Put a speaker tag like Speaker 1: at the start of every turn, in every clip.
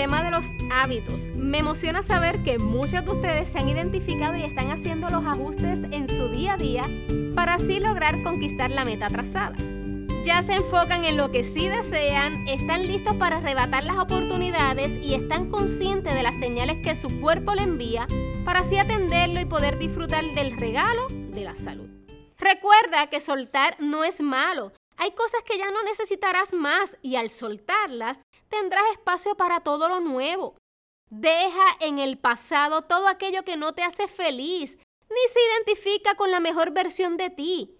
Speaker 1: tema de los hábitos, me emociona saber que muchos de ustedes se han identificado y están haciendo los ajustes en su día a día para así lograr conquistar la meta trazada. Ya se enfocan en lo que sí desean, están listos para arrebatar las oportunidades y están conscientes de las señales que su cuerpo le envía para así atenderlo y poder disfrutar del regalo de la salud. Recuerda que soltar no es malo. Hay cosas que ya no necesitarás más y al soltarlas tendrás espacio para todo lo nuevo. Deja en el pasado todo aquello que no te hace feliz ni se identifica con la mejor versión de ti.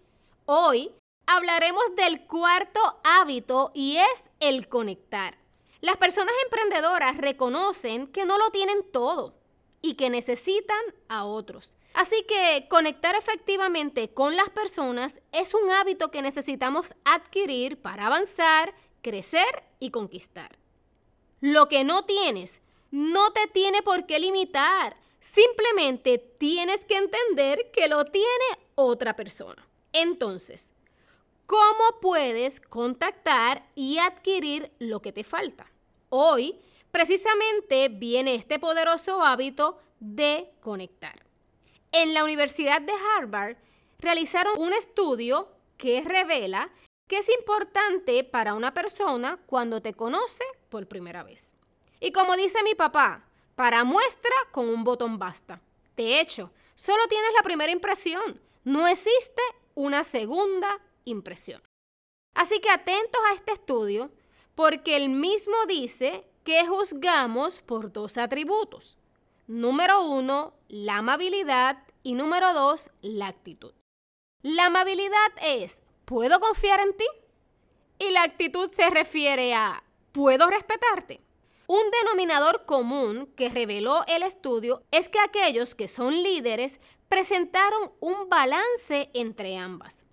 Speaker 1: Hoy hablaremos del cuarto hábito y es el conectar. Las personas emprendedoras reconocen que no lo tienen todo y que necesitan a otros. Así que conectar efectivamente con las personas es un hábito que necesitamos adquirir para avanzar, crecer y conquistar. Lo que no tienes no te tiene por qué limitar. Simplemente tienes que entender que lo tiene otra persona. Entonces, ¿cómo puedes contactar y adquirir lo que te falta? Hoy, precisamente, viene este poderoso hábito de conectar. En la Universidad de Harvard realizaron un estudio que revela que es importante para una persona cuando te conoce por primera vez. Y como dice mi papá, para muestra con un botón basta. De hecho, solo tienes la primera impresión, no existe una segunda impresión. Así que atentos a este estudio, porque el mismo dice que juzgamos por dos atributos. Número uno, la amabilidad y número dos, la actitud. La amabilidad es, ¿puedo confiar en ti? Y la actitud se refiere a, ¿puedo respetarte? Un denominador común que reveló el estudio es que aquellos que son líderes presentaron un balance entre ambas.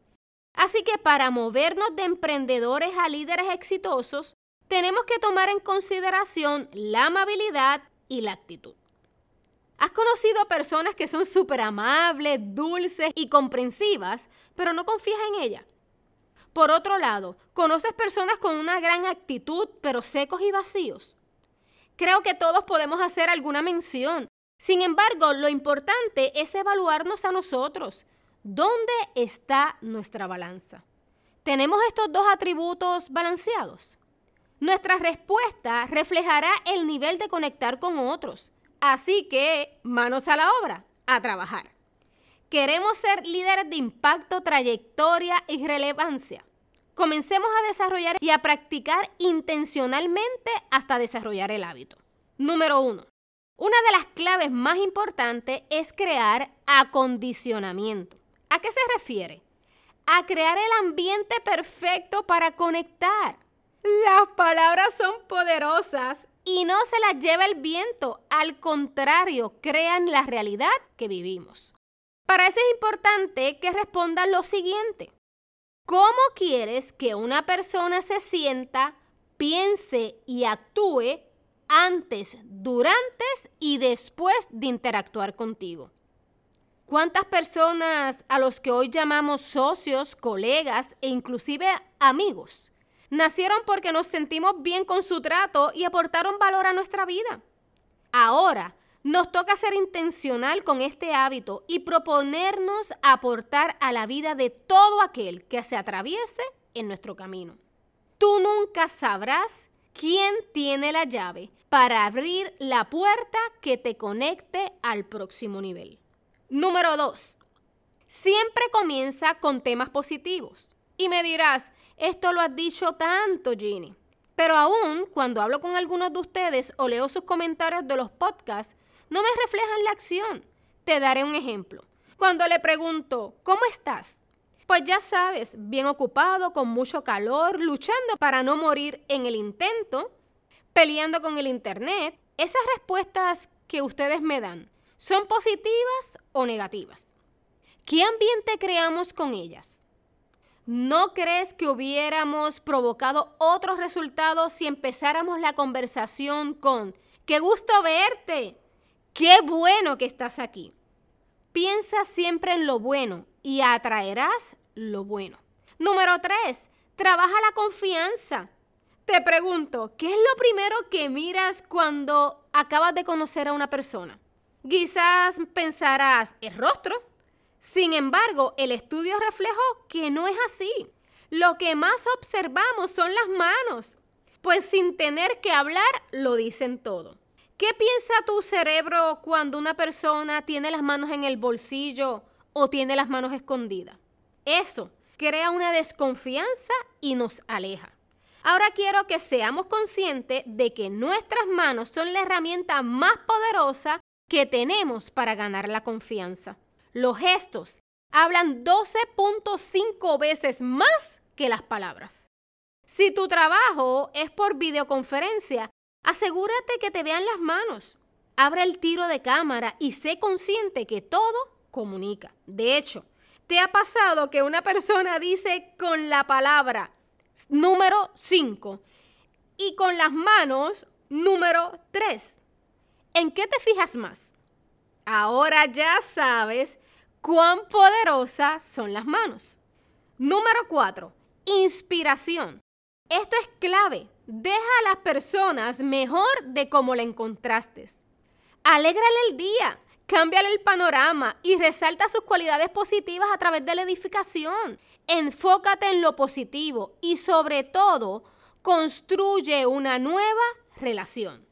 Speaker 1: Así que para movernos de emprendedores a líderes exitosos, tenemos que tomar en consideración la amabilidad y la actitud. ¿Has conocido personas que son súper amables, dulces y comprensivas, pero no confías en ellas? Por otro lado, ¿conoces personas con una gran actitud, pero secos y vacíos? Creo que todos podemos hacer alguna mención. Sin embargo, lo importante es evaluarnos a nosotros. ¿Dónde está nuestra balanza? ¿Tenemos estos dos atributos balanceados? Nuestra respuesta reflejará el nivel de conectar con otros. Así que, manos a la obra, a trabajar. Queremos ser líderes de impacto, trayectoria y relevancia. Comencemos a desarrollar y a practicar intencionalmente hasta desarrollar el hábito. Número uno. Una de las claves más importantes es crear acondicionamiento. ¿A qué se refiere? A crear el ambiente perfecto para conectar. Las palabras son poderosas y no se las lleva el viento, al contrario, crean la realidad que vivimos. Para eso es importante que respondan lo siguiente. ¿Cómo quieres que una persona se sienta, piense y actúe antes, durante y después de interactuar contigo? ¿Cuántas personas a los que hoy llamamos socios, colegas e inclusive amigos Nacieron porque nos sentimos bien con su trato y aportaron valor a nuestra vida. Ahora, nos toca ser intencional con este hábito y proponernos aportar a la vida de todo aquel que se atraviese en nuestro camino. Tú nunca sabrás quién tiene la llave para abrir la puerta que te conecte al próximo nivel. Número 2. Siempre comienza con temas positivos. Y me dirás, esto lo has dicho tanto, Ginny. Pero aún cuando hablo con algunos de ustedes o leo sus comentarios de los podcasts, no me reflejan la acción. Te daré un ejemplo. Cuando le pregunto, ¿cómo estás? Pues ya sabes, bien ocupado, con mucho calor, luchando para no morir en el intento, peleando con el Internet. Esas respuestas que ustedes me dan, ¿son positivas o negativas? ¿Qué ambiente creamos con ellas? ¿No crees que hubiéramos provocado otros resultados si empezáramos la conversación con, qué gusto verte, qué bueno que estás aquí? Piensa siempre en lo bueno y atraerás lo bueno. Número tres, trabaja la confianza. Te pregunto, ¿qué es lo primero que miras cuando acabas de conocer a una persona? Quizás pensarás, el rostro. Sin embargo, el estudio reflejó que no es así. Lo que más observamos son las manos, pues sin tener que hablar lo dicen todo. ¿Qué piensa tu cerebro cuando una persona tiene las manos en el bolsillo o tiene las manos escondidas? Eso crea una desconfianza y nos aleja. Ahora quiero que seamos conscientes de que nuestras manos son la herramienta más poderosa que tenemos para ganar la confianza. Los gestos hablan 12.5 veces más que las palabras. Si tu trabajo es por videoconferencia, asegúrate que te vean las manos. Abre el tiro de cámara y sé consciente que todo comunica. De hecho, ¿te ha pasado que una persona dice con la palabra número 5 y con las manos número 3. ¿En qué te fijas más? Ahora ya sabes cuán poderosas son las manos. Número 4. Inspiración. Esto es clave. Deja a las personas mejor de cómo la encontraste. Alégrale el día, cámbiale el panorama y resalta sus cualidades positivas a través de la edificación. Enfócate en lo positivo y sobre todo construye una nueva relación.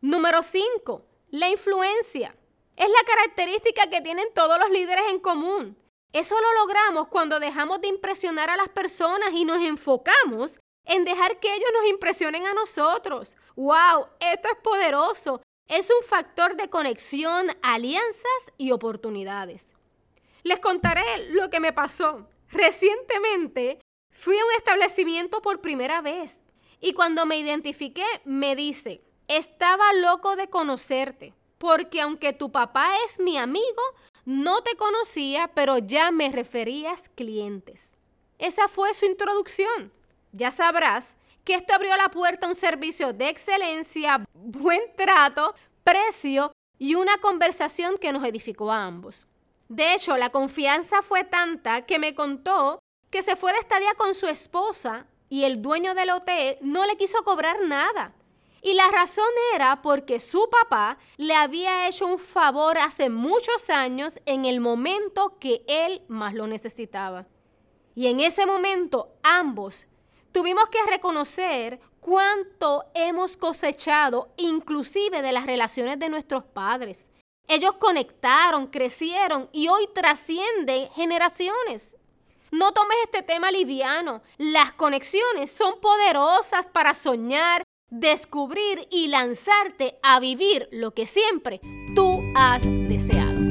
Speaker 1: Número 5. La influencia. Es la característica que tienen todos los líderes en común. Eso lo logramos cuando dejamos de impresionar a las personas y nos enfocamos en dejar que ellos nos impresionen a nosotros. ¡Wow! Esto es poderoso. Es un factor de conexión, alianzas y oportunidades. Les contaré lo que me pasó. Recientemente fui a un establecimiento por primera vez y cuando me identifiqué me dice, estaba loco de conocerte, porque aunque tu papá es mi amigo, no te conocía, pero ya me referías clientes. Esa fue su introducción. Ya sabrás que esto abrió la puerta a un servicio de excelencia, buen trato, precio y una conversación que nos edificó a ambos. De hecho, la confianza fue tanta que me contó que se fue de estadía con su esposa y el dueño del hotel no le quiso cobrar nada. Y la razón era porque su papá le había hecho un favor hace muchos años en el momento que él más lo necesitaba. Y en ese momento ambos tuvimos que reconocer cuánto hemos cosechado, inclusive de las relaciones de nuestros padres. Ellos conectaron, crecieron y hoy trascienden generaciones. No tomes este tema liviano. Las conexiones son poderosas para soñar, descubrir y lanzarte a vivir lo que siempre tú has deseado.